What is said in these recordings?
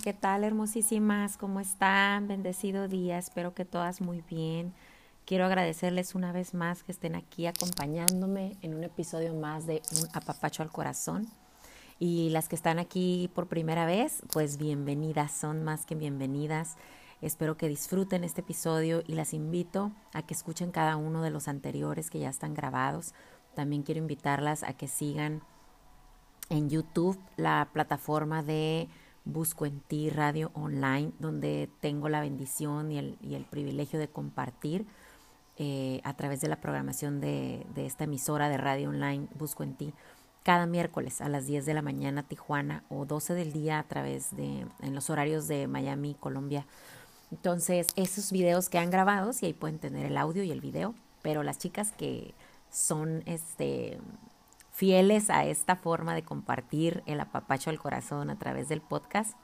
¿qué tal hermosísimas? ¿Cómo están? Bendecido día, espero que todas muy bien. Quiero agradecerles una vez más que estén aquí acompañándome en un episodio más de Un apapacho al corazón. Y las que están aquí por primera vez, pues bienvenidas, son más que bienvenidas. Espero que disfruten este episodio y las invito a que escuchen cada uno de los anteriores que ya están grabados. También quiero invitarlas a que sigan en YouTube la plataforma de Busco en Ti Radio Online, donde tengo la bendición y el, privilegio de compartir eh, a través de la programación de, esta emisora de radio online Busco en Ti cada miércoles a las 10 de la mañana Tijuana o 12 del día a través de en los horarios de Miami, Colombia. Entonces, esos videos quedan grabados y ahí pueden tener el audio y el video, pero las chicas que son este fieles a esta forma de compartir el apapacho al corazón a través del podcast,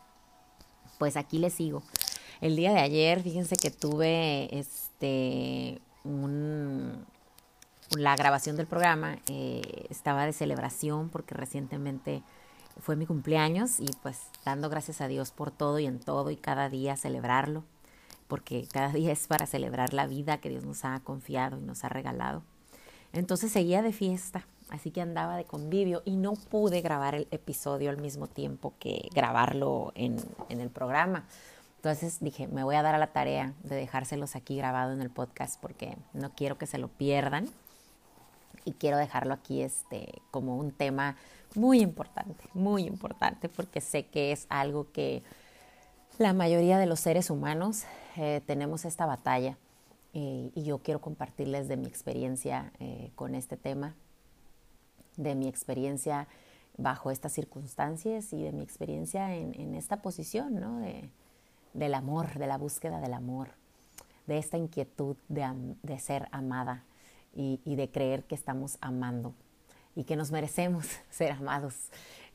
pues aquí les sigo. El día de ayer, fíjense que tuve este un, la grabación del programa, eh, estaba de celebración porque recientemente fue mi cumpleaños y pues dando gracias a Dios por todo y en todo y cada día celebrarlo, porque cada día es para celebrar la vida que Dios nos ha confiado y nos ha regalado. Entonces seguía de fiesta, así que andaba de convivio y no pude grabar el episodio al mismo tiempo que grabarlo en, en, el programa. Entonces dije, me voy a dar a la tarea de dejárselos aquí grabado en el podcast porque no quiero que se lo pierdan y quiero dejarlo aquí este, como un tema muy importante, muy importante porque sé que es algo que la mayoría de los seres humanos eh, tenemos esta batalla eh, y yo quiero compartirles de mi experiencia eh, con este tema de mi experiencia bajo estas circunstancias y de mi experiencia en, esta posición, ¿no? De, del amor, de la búsqueda del amor, de esta inquietud de, de ser amada y, y, de creer que estamos amando y que nos merecemos ser amados.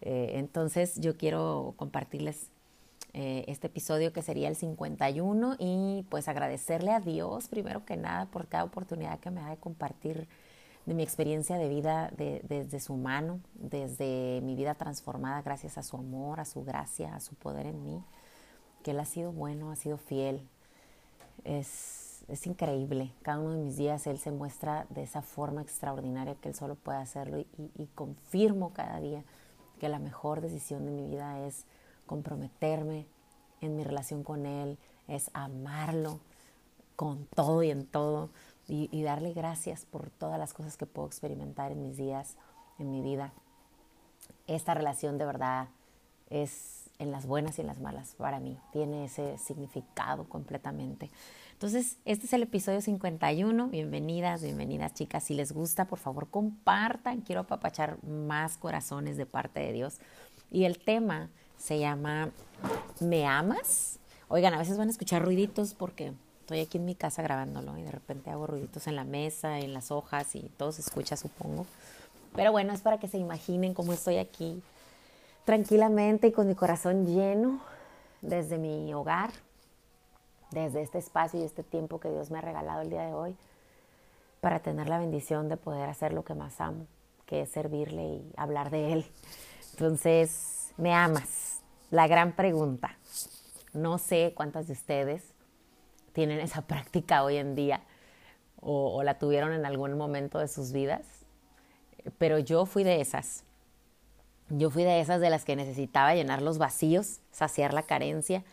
Eh, entonces yo quiero compartirles eh, este episodio que sería el 51 y pues agradecerle a Dios primero que nada por cada oportunidad que me da de compartir de mi experiencia de vida de, desde su mano, desde mi vida transformada gracias a su amor, a su gracia, a su poder en mí, que Él ha sido bueno, ha sido fiel. Es, es increíble. Cada uno de mis días Él se muestra de esa forma extraordinaria que Él solo puede hacerlo y, y confirmo cada día que la mejor decisión de mi vida es comprometerme en mi relación con Él, es amarlo con todo y en todo y, y, darle gracias por todas las cosas que puedo experimentar en mis días, en mi vida. Esta relación de verdad es en las buenas y en las malas para mí, tiene ese significado completamente. Entonces, este es el episodio 51. Bienvenidas, bienvenidas chicas. Si les gusta, por favor, compartan. Quiero apapachar más corazones de parte de Dios. Y el tema se llama ¿Me amas? Oigan, a veces van a escuchar ruiditos porque estoy aquí en mi casa grabándolo y de repente hago ruiditos en la mesa, en las hojas y todo se escucha, supongo. Pero bueno, es para que se imaginen cómo estoy aquí tranquilamente y con mi corazón lleno desde mi hogar, desde este espacio y este tiempo que Dios me ha regalado el día de hoy para tener la bendición de poder hacer lo que más amo, que es servirle y hablar de Él. Entonces, ¿me amas? La gran pregunta. No sé cuántas de ustedes tienen esa práctica hoy en día o, la tuvieron en algún momento de sus vidas, pero yo fui de esas. Yo fui de esas de las que necesitaba llenar los vacíos, saciar la carencia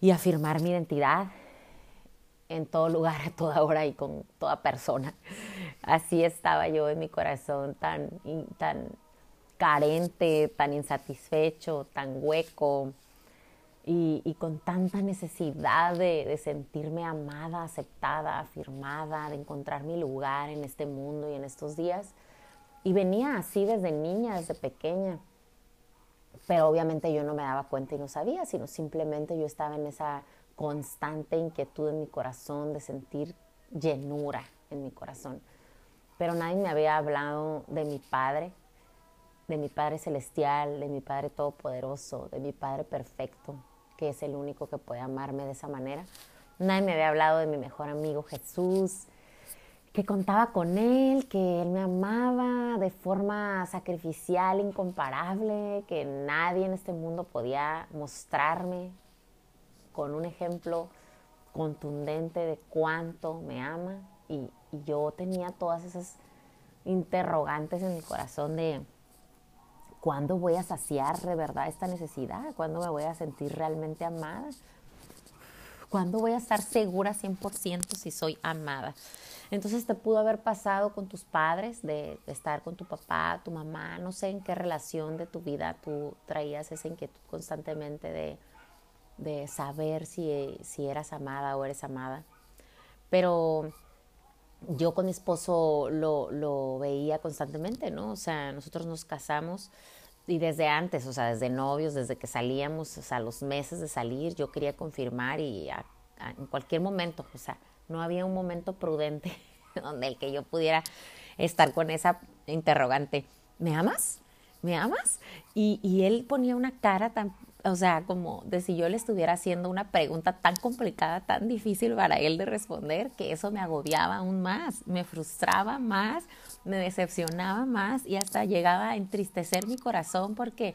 y afirmar mi identidad en todo lugar, a toda hora y con toda persona. Así estaba yo en mi corazón tan, tan carente, tan insatisfecho, tan hueco, y, con tanta necesidad de, de, sentirme amada, aceptada, afirmada, de encontrar mi lugar en este mundo y en estos días. Y venía así desde niña, desde pequeña. Pero obviamente yo no me daba cuenta y no sabía, sino simplemente yo estaba en esa constante inquietud en mi corazón de sentir llenura en mi corazón. Pero nadie me había hablado de mi Padre, de mi Padre Celestial, de mi Padre Todopoderoso, de mi Padre Perfecto, que es el único que puede amarme de esa manera. Nadie me había hablado de mi mejor amigo Jesús, que contaba con él, que él me amaba de forma sacrificial, incomparable, que nadie en este mundo podía mostrarme con un ejemplo contundente de cuánto me ama. Y, y yo tenía todas esas interrogantes en mi corazón de cuándo voy a saciar de verdad esta necesidad, cuándo me voy a sentir realmente amada, cuándo voy a estar segura 100% si soy amada. Entonces te pudo haber pasado con tus padres, de, estar con tu papá, tu mamá, no sé en qué relación de tu vida tú traías esa inquietud constantemente de, de saber si, si eras amada o eres amada. Pero yo con mi esposo lo, lo, veía constantemente, ¿no? O sea, nosotros nos casamos y desde antes, o sea, desde novios, desde que salíamos, o sea, los meses de salir, yo quería confirmar y en cualquier momento, o sea, no había un momento prudente donde el que yo pudiera estar con esa interrogante, ¿me amas? ¿Me amas? Y, y él ponía una cara tan, o sea, como de si yo le estuviera haciendo una pregunta tan complicada, tan difícil para él de responder, que eso me agobiaba aún más, me frustraba más, me decepcionaba más y hasta llegaba a entristecer mi corazón porque,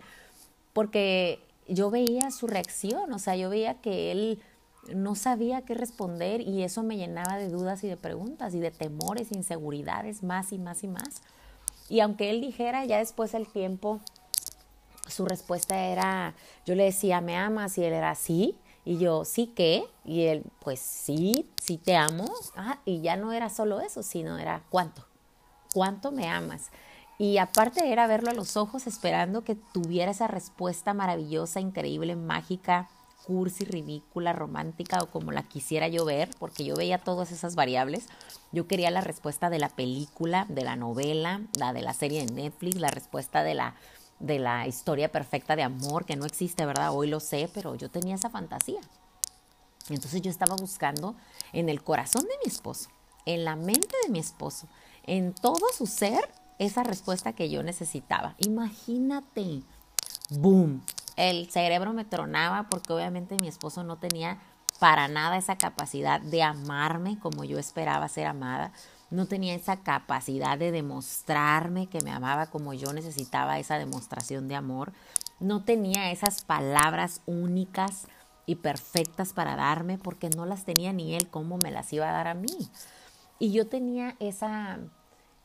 porque yo veía su reacción, o sea, yo veía que él no sabía qué responder y eso me llenaba de dudas y de preguntas y de temores, inseguridades, más y más y más. Y aunque él dijera ya después el tiempo, su respuesta era, yo le decía, ¿me amas? Y él era, sí. Y yo, ¿sí qué? Y él, pues sí, sí te amo. Ah, y ya no era solo eso, sino era, ¿cuánto? ¿Cuánto me amas? Y aparte era verlo a los ojos esperando que tuviera esa respuesta maravillosa, increíble, mágica, cursi, ridícula, romántica o como la quisiera yo ver, porque yo veía todas esas variables. Yo quería la respuesta de la película, de la novela, la de la serie de Netflix, la respuesta de la de la historia perfecta de amor que no existe, ¿verdad? Hoy lo sé, pero yo tenía esa fantasía. Entonces yo estaba buscando en el corazón de mi esposo, en la mente de mi esposo, en todo su ser, esa respuesta que yo necesitaba. Imagínate, boom, el cerebro me tronaba porque obviamente mi esposo no tenía para nada esa capacidad de amarme como yo esperaba ser amada no tenía esa capacidad de demostrarme que me amaba como yo necesitaba esa demostración de amor, no tenía esas palabras únicas y perfectas para darme porque no las tenía ni él cómo me las iba a dar a mí. Y yo tenía esa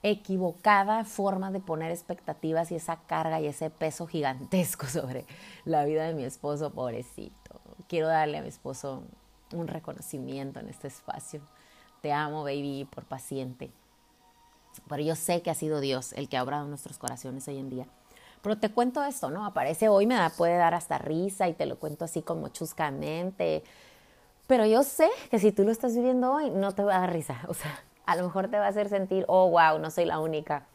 equivocada forma de poner expectativas y esa carga y ese peso gigantesco sobre la vida de mi esposo, pobrecito. Quiero darle a mi esposo un reconocimiento en este espacio te amo, baby, por paciente. Pero yo sé que ha sido Dios el que ha obrado nuestros corazones hoy en día. Pero te cuento esto, ¿no? Aparece hoy, me da, puede dar hasta risa y te lo cuento así como chuscamente. Pero yo sé que si tú lo estás viviendo hoy, no te va a dar risa. O sea, a lo mejor te va a hacer sentir, oh, wow, no soy la única.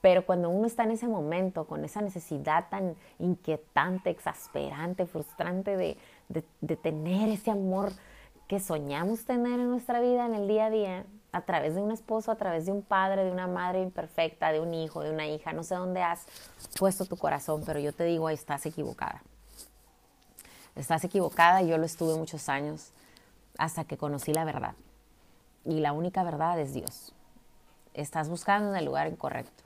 Pero cuando uno está en ese momento, con esa necesidad tan inquietante, exasperante, frustrante de tener ese amor que soñamos tener en nuestra vida en el día a día, a través de un esposo, a través de un padre, de una madre imperfecta, de un hijo, de una hija, no sé dónde has puesto tu corazón, pero yo te digo, ahí estás equivocada. Estás equivocada y yo lo estuve muchos años hasta que conocí la verdad. Y la única verdad es Dios. Estás buscando en el lugar incorrecto,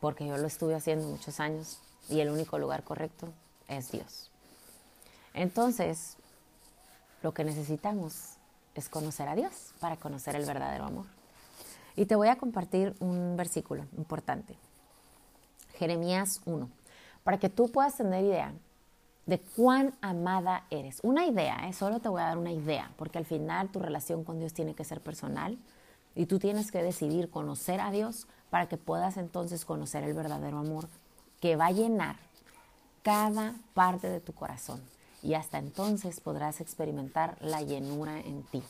porque yo lo estuve haciendo muchos años y el único lugar correcto es Dios. Entonces, lo que necesitamos es conocer a Dios para conocer el verdadero amor. Y te voy a compartir un versículo importante. Jeremías 1, para que tú puedas tener idea de cuán amada eres. Una idea, ¿eh? solo te voy a dar una idea, porque al final tu relación con Dios tiene que ser personal y tú tienes que decidir conocer a Dios para que puedas entonces conocer el verdadero amor que va a llenar cada parte de tu corazón y hasta entonces podrás experimentar la llenura en ti.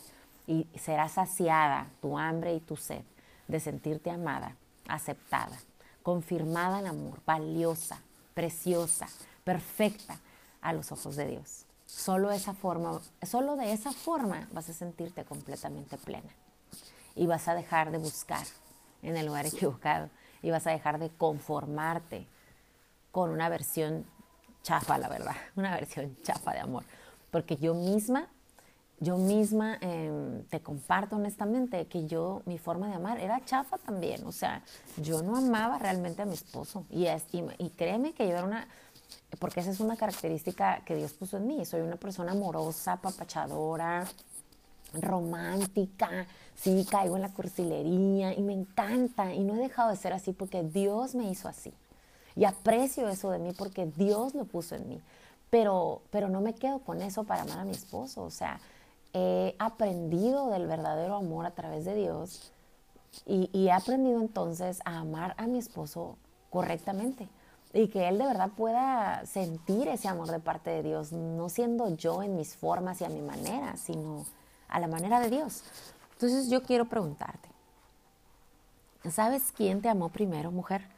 Y será saciada tu hambre y tu sed de sentirte amada, aceptada, confirmada en amor, valiosa, preciosa, perfecta a los ojos de Dios. Solo, esa forma, solo de esa forma vas a sentirte completamente plena. Y vas a dejar de buscar en el lugar equivocado. Y vas a dejar de conformarte con una versión chafa, la verdad, una versión chafa de amor. Porque yo misma yo misma em, te comparto honestamente que yo, mi forma de amar era chafa también. O sea, yo no amaba realmente a mi esposo. Y, y, créeme que yo era una, porque esa es una característica que Dios puso en mí. Soy una persona amorosa, papachadora, romántica. Sí, caigo en la cursilería y me encanta. Y no he dejado de ser así porque Dios me hizo así. Y aprecio eso de mí porque Dios lo puso en mí. Pero, pero no me quedo con eso para amar a mi esposo. O sea, he aprendido del verdadero amor a través de Dios y, he aprendido entonces a amar a mi esposo correctamente y que él de verdad pueda sentir ese amor de parte de Dios, no siendo yo en mis formas y a mi manera, sino a la manera de Dios. Entonces yo quiero preguntarte, ¿sabes quién te amó primero, mujer?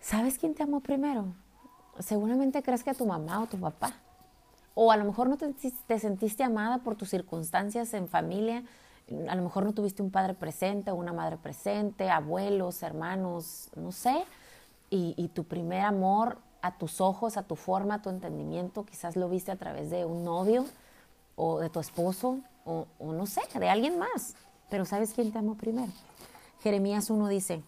¿Sabes quién te amó primero? Seguramente crees que a tu mamá o tu papá. O a lo mejor no te, sentiste amada por tus circunstancias en familia, a lo mejor no tuviste un padre presente o una madre presente, abuelos, hermanos, no sé, y, tu primer amor a tus ojos, a tu forma, a tu entendimiento, quizás lo viste a través de un novio o de tu esposo o, o no sé, de alguien más, pero ¿sabes quién te amó primero? Jeremías 1 dice,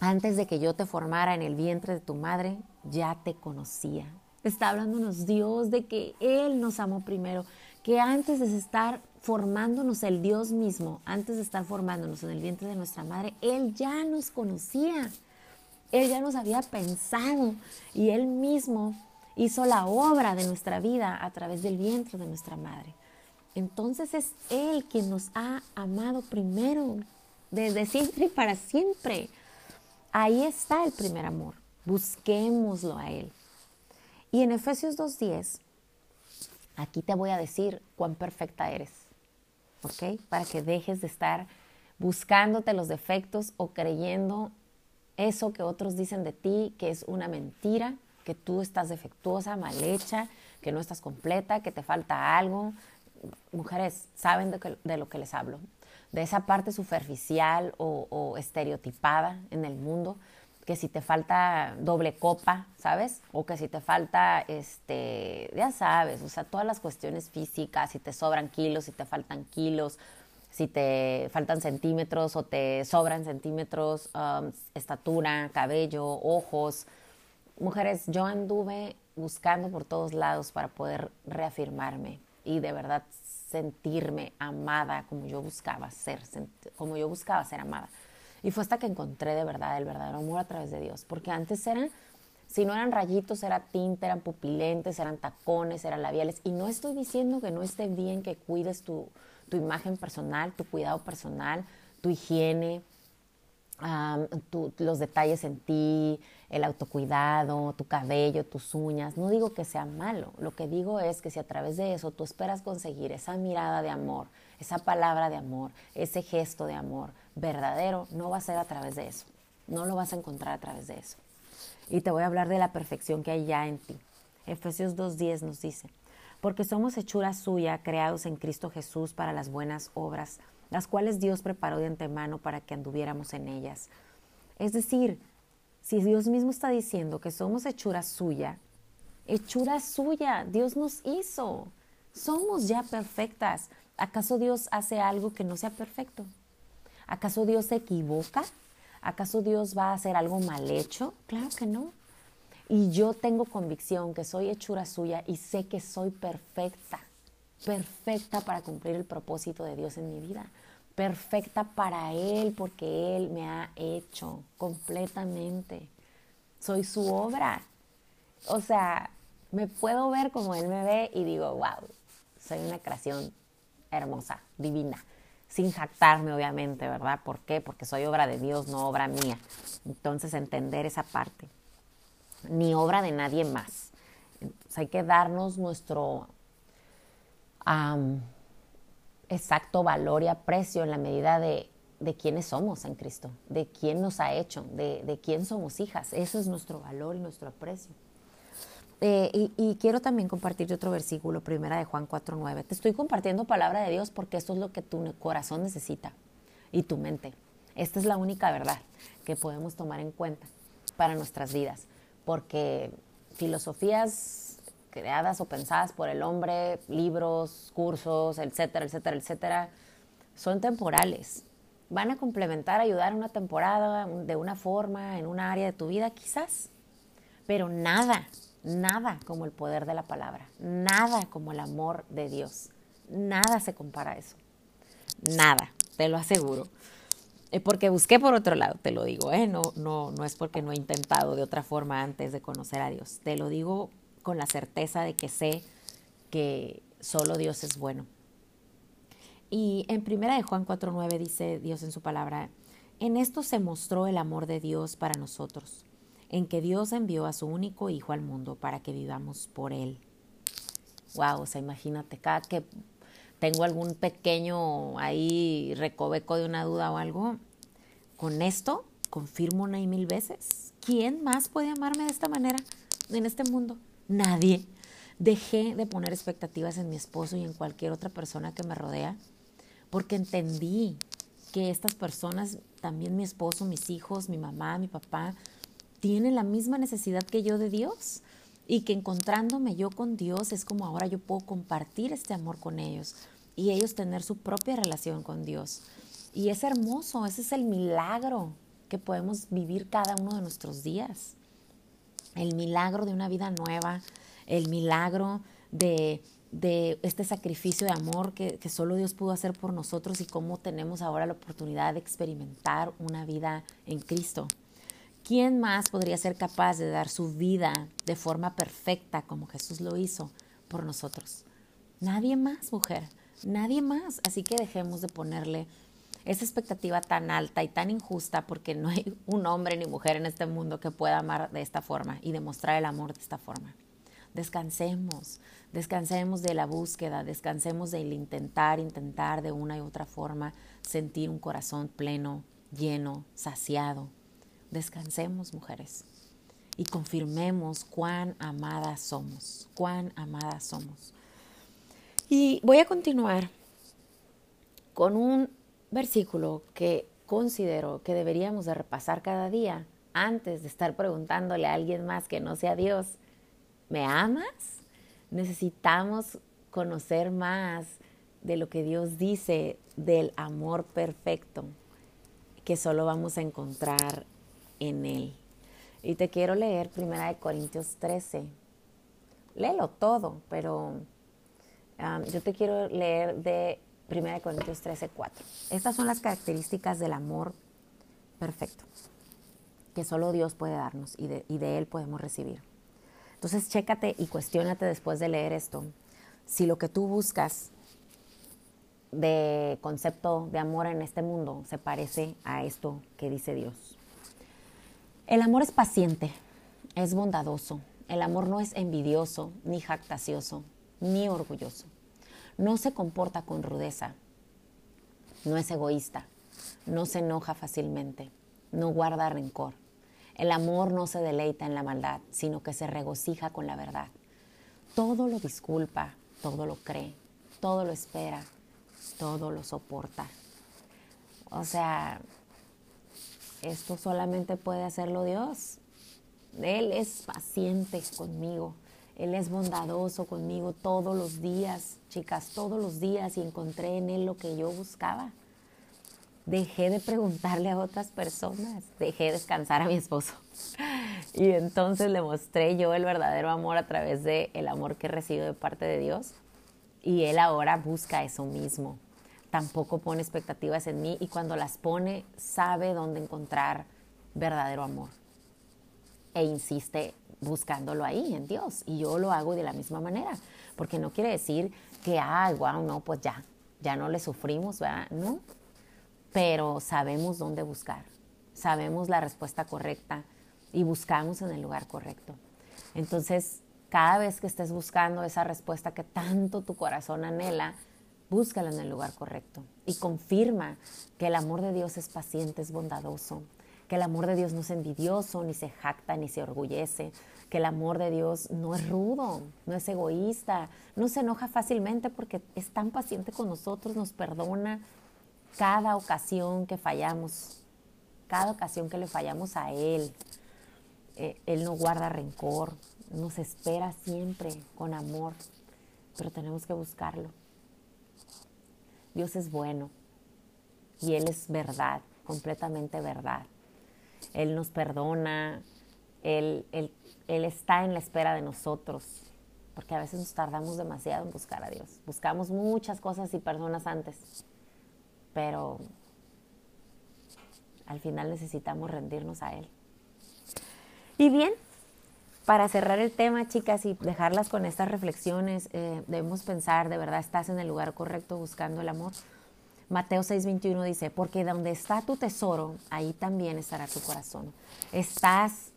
antes de que yo te formara en el vientre de tu madre, ya te conocía Está hablándonos Dios de que Él nos amó primero, que antes de estar formándonos el Dios mismo, antes de estar formándonos en el vientre de nuestra madre, Él ya nos conocía. Él ya nos había pensado y Él mismo hizo la obra de nuestra vida a través del vientre de nuestra madre. Entonces es Él quien nos ha amado primero, desde siempre y para siempre. Ahí está el primer amor. Busquémoslo a Él. Y en Efesios 2.10, aquí te voy a decir cuán perfecta eres, ¿ok? Para que dejes de estar buscándote los defectos o creyendo eso que otros dicen de ti, que es una mentira, que tú estás defectuosa, mal hecha, que no estás completa, que te falta algo. Mujeres saben de, lo que les hablo, de esa parte superficial o, estereotipada en el mundo que si te falta doble copa, ¿sabes? O que si te falta, este, ya sabes, o sea, todas las cuestiones físicas, si te sobran kilos, si te faltan kilos, si te faltan centímetros o te sobran centímetros, um, estatura, cabello, ojos. Mujeres, yo anduve buscando por todos lados para poder reafirmarme y de verdad sentirme amada como yo buscaba ser, como yo buscaba ser amada. Y fue hasta que encontré de verdad el verdadero amor a través de Dios. Porque antes eran, si no eran rayitos, era tinta, eran pupilentes, eran tacones, eran labiales. Y no estoy diciendo que no esté bien que cuides tu, imagen personal, tu cuidado personal, tu higiene, los detalles en ti, el autocuidado, tu cabello, tus uñas. No digo que sea malo, lo que digo es que si a través de eso tú esperas conseguir esa mirada de amor, esa palabra de amor, ese gesto de amor verdadero, no va a ser a través de eso. No lo vas a encontrar a través de eso. Y te voy a hablar de la perfección que hay ya en ti. Efesios 2.10 nos dice, porque somos hechura suya, creados en Cristo Jesús para las buenas obras, las cuales Dios preparó de antemano para que anduviéramos en ellas. Es decir, si Dios mismo está diciendo que somos hechura suya, hechura suya, Dios nos hizo, somos ya perfectas. ¿Acaso Dios hace algo que no sea perfecto? ¿Acaso Dios se equivoca? ¿Acaso Dios va a hacer algo mal hecho? Claro que no. Y yo tengo convicción que soy hechura suya y sé que soy perfecta, perfecta para cumplir el propósito de Dios en mi vida, perfecta para Él porque Él me ha hecho completamente. Soy su obra. O sea, me puedo ver como Él me ve y digo, wow, soy una creación hermosa, divina sin jactarme, obviamente, ¿verdad? ¿Por qué? Porque soy obra de Dios, no obra mía. Entonces, entender esa parte. Ni obra de nadie más. Entonces, hay que darnos nuestro exacto valor y aprecio en la medida de, de quiénes somos en Cristo, de quién nos ha hecho, de, de quién somos hijas. Eso es nuestro valor y nuestro aprecio. Eh, y, quiero también compartirte otro versículo, primera de Juan 4.9. Te estoy compartiendo palabra de Dios porque esto es lo que tu corazón necesita y tu mente. Esta es la única verdad que podemos tomar en cuenta para nuestras vidas, porque filosofías creadas o pensadas por el hombre, libros, cursos, etcétera, etcétera, etcétera, son temporales. Van a complementar, ayudar una temporada, de una forma, en una área de tu vida, quizás, pero nada, nada como el poder de la palabra, nada como el amor de Dios, nada se compara a eso, nada, te lo aseguro. Eh, porque busqué por otro lado, te lo digo, ¿eh? no, no, no es porque no he intentado de otra forma antes de conocer a Dios, te lo digo con la certeza de que sé que solo Dios es bueno. Y en primera de Juan 4.9 dice Dios en su palabra, en esto se mostró el amor de Dios para nosotros, en que Dios envió a su único Hijo al mundo para que vivamos por Él. Wow, o sea, imagínate, cada que tengo algún pequeño ahí recoveco de una duda o algo, con esto confirmo una y mil veces. ¿Quién más puede amarme de esta manera en este mundo? Nadie. Dejé de poner expectativas en mi esposo y en cualquier otra persona que me rodea porque entendí que estas personas, también mi esposo, mis hijos, mi mamá, mi papá, tienen la misma necesidad que yo de Dios y que encontrándome yo con Dios es como ahora yo puedo compartir este amor con ellos y ellos tener su propia relación con Dios. Y es hermoso, ese es el milagro que podemos vivir cada uno de nuestros días. El milagro de una vida nueva, el milagro de, este sacrificio de amor que solo Dios pudo hacer por nosotros y cómo tenemos ahora la oportunidad de experimentar una vida en Cristo. ¿Quién más podría ser capaz de dar su vida de forma perfecta como Jesús lo hizo por nosotros? Nadie más, mujer, nadie más. Así que dejemos de ponerle esa expectativa tan alta y tan injusta porque no hay un hombre ni mujer en este mundo que pueda amar de esta forma y demostrar el amor de esta forma. Descansemos, descansemos de la búsqueda, descansemos del intentar, intentar de una y otra forma sentir un corazón pleno, lleno, saciado Descansemos, mujeres, y confirmemos cuán amadas somos, cuán amadas somos. Y voy a continuar con un versículo que considero que deberíamos de repasar cada día antes de estar preguntándole a alguien más que no sea Dios, ¿me amas? Necesitamos conocer más de lo que Dios dice del amor perfecto que solo vamos a encontrar en Él. Y te quiero leer Primera de Corintios 13. Léelo todo, pero um, yo te quiero leer de Primera de Corintios 13, 4. Estas son las características del amor perfecto que solo Dios puede darnos y de, Él podemos recibir. Entonces, chécate y cuestionate después de leer esto si lo que tú buscas de concepto de amor en este mundo se parece a esto que dice Dios. El amor es paciente, es bondadoso. El amor no es envidioso, ni jactacioso, ni orgulloso. No se comporta con rudeza. No es egoísta. No se enoja fácilmente. No guarda rencor. El amor no se deleita en la maldad, sino que se regocija con la verdad. Todo lo disculpa, todo lo cree, todo lo espera, todo lo soporta. O sea, esto solamente puede hacerlo Dios. Él es paciente conmigo. Él es bondadoso conmigo todos los días, chicas, todos los días y encontré en Él lo que yo buscaba. Dejé de preguntarle a otras personas, dejé descansar a mi esposo. Y entonces le mostré yo el verdadero amor a través del el amor que recibo de parte de Dios. Y Él ahora busca eso mismo tampoco pone expectativas en mí y cuando las pone sabe dónde encontrar verdadero amor e insiste buscándolo ahí en Dios y yo lo hago de la misma manera porque no quiere decir que ah wow no pues ya ya no le sufrimos ¿verdad? no pero sabemos dónde buscar sabemos la respuesta correcta y buscamos en el lugar correcto entonces cada vez que estés buscando esa respuesta que tanto tu corazón anhela búscala en el lugar correcto y confirma que el amor de Dios es paciente, es bondadoso, que el amor de Dios no es envidioso, ni se jacta, ni se orgullece, que el amor de Dios no es rudo, no es egoísta, no se enoja fácilmente porque es tan paciente con nosotros, nos perdona cada ocasión que fallamos, cada ocasión que le fallamos a Él. Eh, él no guarda rencor, nos espera siempre con amor, pero tenemos que buscarlo. Dios es bueno y Él es verdad, completamente verdad. Él nos perdona, Él, él, él está en la espera de nosotros, porque a veces nos tardamos demasiado en buscar a Dios. Buscamos muchas cosas y personas antes, pero al final necesitamos rendirnos a Él. Y bien, para cerrar el tema, chicas, y dejarlas con estas reflexiones, eh, debemos pensar, ¿de verdad estás en el lugar correcto buscando el amor? Mateo 6:21 dice, porque donde está tu tesoro, ahí también estará tu corazón. Estás,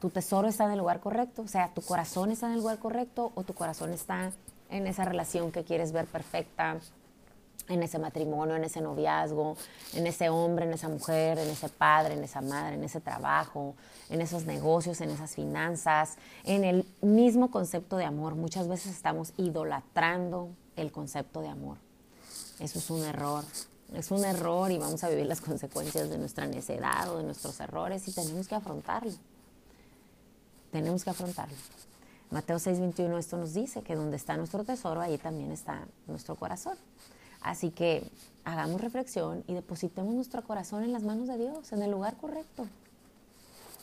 tu tesoro está en el lugar correcto, o sea, tu corazón está en el lugar correcto o tu corazón está en esa relación que quieres ver perfecta, en ese matrimonio, en ese noviazgo, en ese hombre, en esa mujer, en ese padre, en esa madre, en ese trabajo, en esos negocios, en esas finanzas, en el mismo concepto de amor. Muchas veces estamos idolatrando el concepto de amor. Eso es un error. Es un error y vamos a vivir las consecuencias de nuestra necedad o de nuestros errores y tenemos que afrontarlo. Tenemos que afrontarlo. Mateo 6:21 esto nos dice que donde está nuestro tesoro, ahí también está nuestro corazón. Así que hagamos reflexión y depositemos nuestro corazón en las manos de Dios, en el lugar correcto.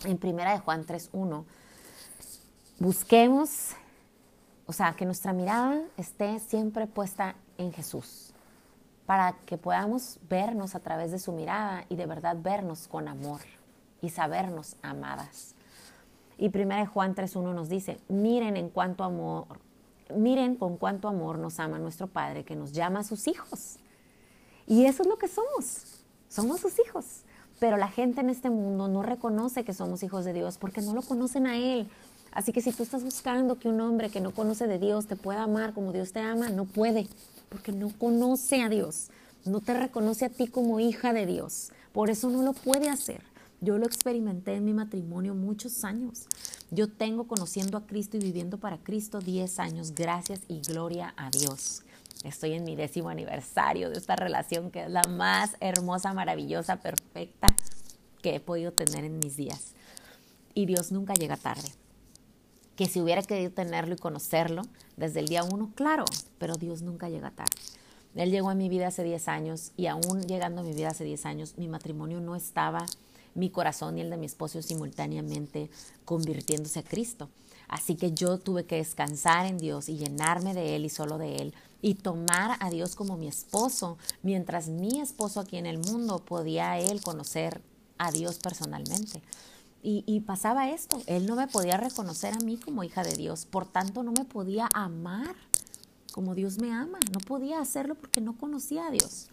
En primera de Juan 3.1, busquemos, o sea, que nuestra mirada esté siempre puesta en Jesús, para que podamos vernos a través de su mirada y de verdad vernos con amor y sabernos amadas. Y primera de Juan 3.1 nos dice, miren en cuánto amor miren con cuánto amor nos ama nuestro Padre que nos llama a sus hijos. Y eso es lo que somos. Somos sus hijos. Pero la gente en este mundo no reconoce que somos hijos de Dios porque no lo conocen a Él. Así que si tú estás buscando que un hombre que no conoce de Dios te pueda amar como Dios te ama, no puede, porque no conoce a Dios, no te reconoce a ti como hija de Dios. Por eso no lo puede hacer. Yo lo experimenté en mi matrimonio muchos años. Yo tengo conociendo a Cristo y viviendo para Cristo 10 años. Gracias y gloria a Dios. Estoy en mi décimo aniversario de esta relación que es la más hermosa, maravillosa, perfecta que he podido tener en mis días. Y Dios nunca llega tarde. Que si hubiera querido tenerlo y conocerlo desde el día uno, claro, pero Dios nunca llega tarde. Él llegó a mi vida hace 10 años y aún llegando a mi vida hace 10 años, mi matrimonio no estaba mi corazón y el de mi esposo simultáneamente convirtiéndose a Cristo. Así que yo tuve que descansar en Dios y llenarme de Él y solo de Él y tomar a Dios como mi esposo, mientras mi esposo aquí en el mundo podía Él conocer a Dios personalmente. Y, pasaba esto, Él no me podía reconocer a mí como hija de Dios, por tanto no me podía amar como Dios me ama, no podía hacerlo porque no conocía a Dios.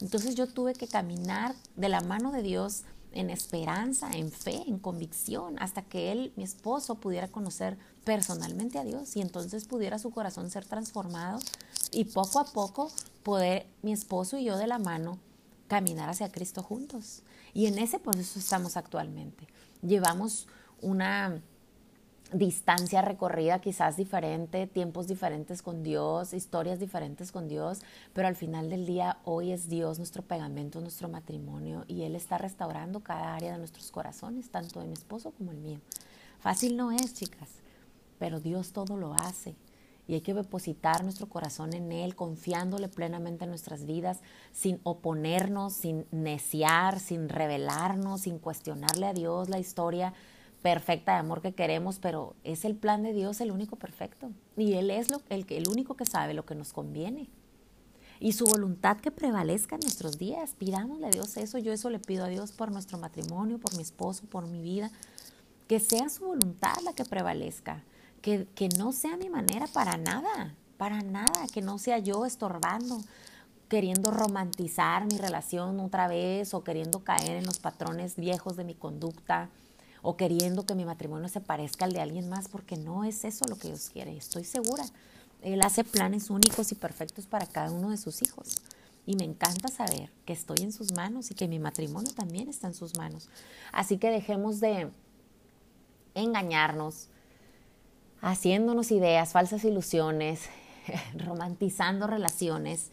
Entonces yo tuve que caminar de la mano de Dios en esperanza, en fe, en convicción, hasta que él, mi esposo, pudiera conocer personalmente a Dios y entonces pudiera su corazón ser transformado y poco a poco poder mi esposo y yo de la mano caminar hacia Cristo juntos. Y en ese proceso estamos actualmente. Llevamos una distancia recorrida quizás diferente, tiempos diferentes con Dios, historias diferentes con Dios, pero al final del día hoy es Dios nuestro pegamento, nuestro matrimonio y Él está restaurando cada área de nuestros corazones, tanto de mi esposo como el mío. Fácil no es, chicas, pero Dios todo lo hace y hay que depositar nuestro corazón en Él, confiándole plenamente en nuestras vidas, sin oponernos, sin neciar, sin rebelarnos, sin cuestionarle a Dios la historia perfecta de amor que queremos, pero es el plan de Dios el único perfecto. Y Él es lo, el, el único que sabe lo que nos conviene. Y su voluntad que prevalezca en nuestros días. Pidámosle a Dios eso. Yo eso le pido a Dios por nuestro matrimonio, por mi esposo, por mi vida. Que sea su voluntad la que prevalezca. Que, no sea mi manera para nada. Para nada. Que no sea yo estorbando queriendo romantizar mi relación otra vez o queriendo caer en los patrones viejos de mi conducta o queriendo que mi matrimonio se parezca al de alguien más, porque no es eso lo que Dios quiere, estoy segura. Él hace planes únicos y perfectos para cada uno de sus hijos. Y me encanta saber que estoy en sus manos y que mi matrimonio también está en sus manos. Así que dejemos de engañarnos, haciéndonos ideas, falsas ilusiones, romantizando relaciones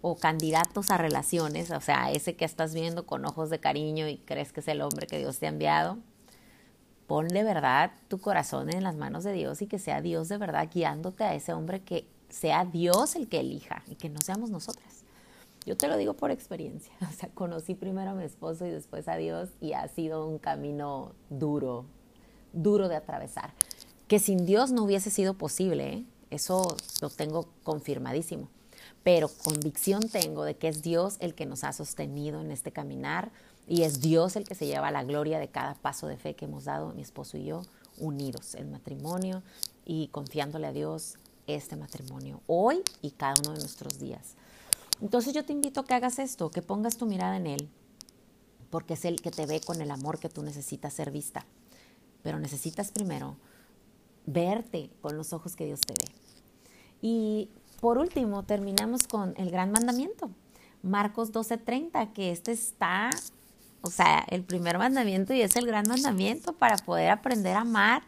o candidatos a relaciones, o sea, ese que estás viendo con ojos de cariño y crees que es el hombre que Dios te ha enviado, pon de verdad tu corazón en las manos de Dios y que sea Dios de verdad guiándote a ese hombre que sea Dios el que elija y que no seamos nosotras. Yo te lo digo por experiencia. O sea, conocí primero a mi esposo y después a Dios y ha sido un camino duro, duro de atravesar. Que sin Dios no hubiese sido posible, ¿eh? eso lo tengo confirmadísimo. Pero convicción tengo de que es Dios el que nos ha sostenido en este caminar y es Dios el que se lleva la gloria de cada paso de fe que hemos dado mi esposo y yo, unidos en matrimonio y confiándole a Dios este matrimonio, hoy y cada uno de nuestros días. Entonces yo te invito a que hagas esto, que pongas tu mirada en Él, porque es Él que te ve con el amor que tú necesitas ser vista. Pero necesitas primero verte con los ojos que Dios te ve. Y por último, terminamos con el gran mandamiento, Marcos 12:30, que este está o sea, el primer mandamiento y es el gran mandamiento para poder aprender a amar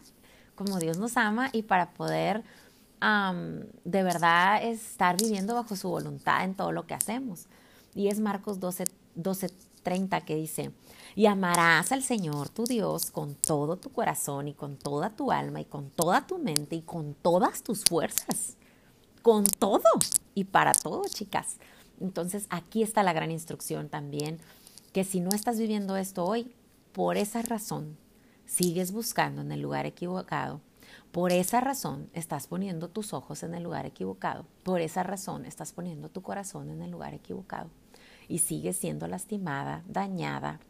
como Dios nos ama y para poder de verdad estar viviendo bajo su voluntad en todo lo que hacemos. Y es Marcos 12, 12, 30 que dice, y amarás al Señor tu Dios con todo tu corazón y con toda tu alma y con toda tu mente y con todas tus fuerzas. Con todo y para todo, chicas. Entonces aquí está la gran instrucción también que si no estás viviendo esto hoy, por esa razón sigues buscando en el lugar equivocado. Por esa razón estás poniendo tus ojos en el lugar equivocado. Por esa razón estás poniendo tu corazón en el lugar equivocado. Y sigues siendo lastimada, dañada,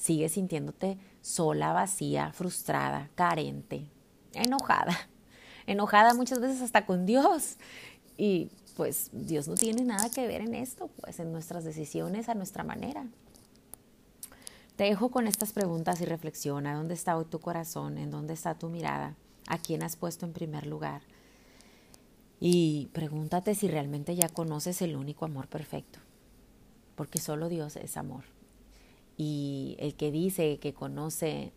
sigues sintiéndote sola, vacía, frustrada, carente, enojada. Enojada muchas veces hasta con Dios. Y pues Dios no tiene nada que ver en esto, pues en nuestras decisiones a nuestra manera. Te dejo con estas preguntas y reflexiona. ¿Dónde está hoy tu corazón? ¿En dónde está tu mirada? ¿A quién has puesto en primer lugar? Y pregúntate si realmente ya conoces el único amor perfecto. Porque solo Dios es amor. Y el que dice que conoce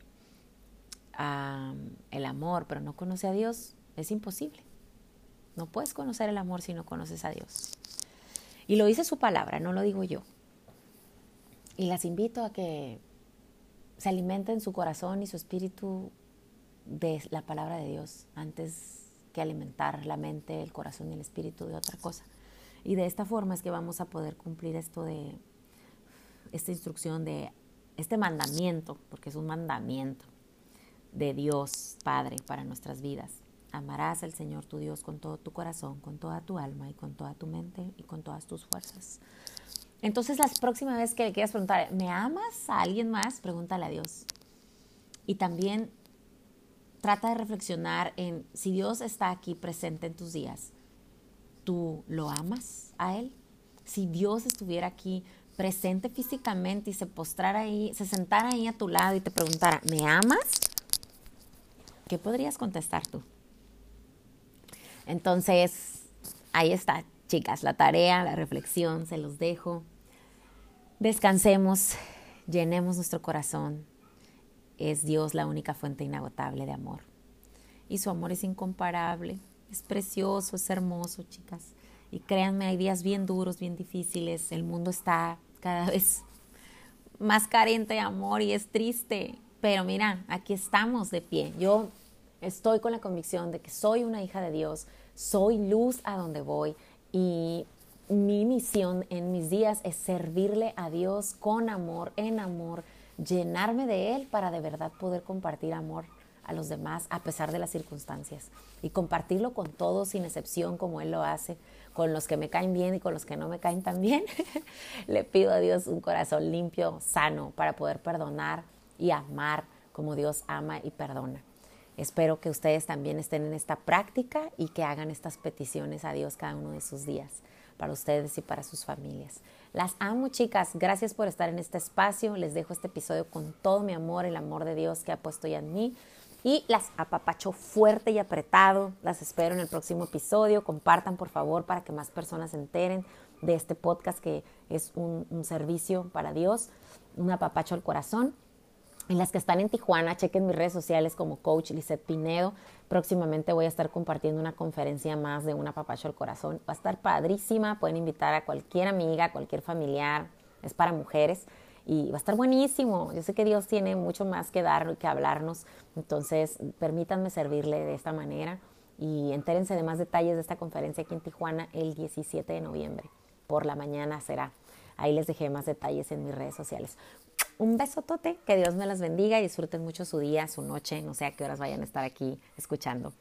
el amor, pero no conoce a Dios, es imposible. No puedes conocer el amor si no conoces a Dios. Y lo dice su palabra, no lo digo yo. Y las invito a que se alimenten su corazón y su espíritu de la palabra de Dios antes que alimentar la mente, el corazón y el espíritu de otra cosa. Y de esta forma es que vamos a poder cumplir esto de esta instrucción de este mandamiento, porque es un mandamiento de Dios Padre para nuestras vidas. Amarás al Señor tu Dios con todo tu corazón, con toda tu alma y con toda tu mente y con todas tus fuerzas. Entonces, la próxima vez que le quieras preguntar, ¿me amas a alguien más? Pregúntale a Dios. Y también trata de reflexionar en si Dios está aquí presente en tus días, ¿tú lo amas a Él? Si Dios estuviera aquí presente físicamente y se postrara ahí, se sentara ahí a tu lado y te preguntara, ¿me amas? ¿Qué podrías contestar tú? Entonces, ahí está, chicas, la tarea, la reflexión, se los dejo. Descansemos, llenemos nuestro corazón. Es Dios la única fuente inagotable de amor. Y su amor es incomparable, es precioso, es hermoso, chicas. Y créanme, hay días bien duros, bien difíciles. El mundo está cada vez más carente de amor y es triste. Pero mira, aquí estamos de pie. Yo estoy con la convicción de que soy una hija de Dios, soy luz a donde voy y mi misión en mis días es servirle a Dios con amor, en amor, llenarme de Él para de verdad poder compartir amor a los demás a pesar de las circunstancias y compartirlo con todos sin excepción como Él lo hace, con los que me caen bien y con los que no me caen tan bien. Le pido a Dios un corazón limpio, sano, para poder perdonar y amar como Dios ama y perdona. Espero que ustedes también estén en esta práctica y que hagan estas peticiones a Dios cada uno de sus días para ustedes y para sus familias. Las amo, chicas. Gracias por estar en este espacio. Les dejo este episodio con todo mi amor, el amor de Dios que ha puesto ya en mí. Y las apapacho fuerte y apretado. Las espero en el próximo episodio. Compartan, por favor, para que más personas se enteren de este podcast que es un, un servicio para Dios. Un apapacho al corazón. En las que están en Tijuana, chequen mis redes sociales como Coach Lizette Pinedo. Próximamente voy a estar compartiendo una conferencia más de una papacho al corazón. Va a estar padrísima. Pueden invitar a cualquier amiga, cualquier familiar. Es para mujeres. Y va a estar buenísimo. Yo sé que Dios tiene mucho más que dar, que hablarnos, entonces permítanme servirle de esta manera y entérense de más detalles de esta conferencia aquí en Tijuana el 17 de noviembre. Por la mañana será. Ahí les dejé más detalles en mis redes sociales. Un besotote, que Dios me las bendiga y disfruten mucho su día, su noche, no sé a qué horas vayan a estar aquí escuchando.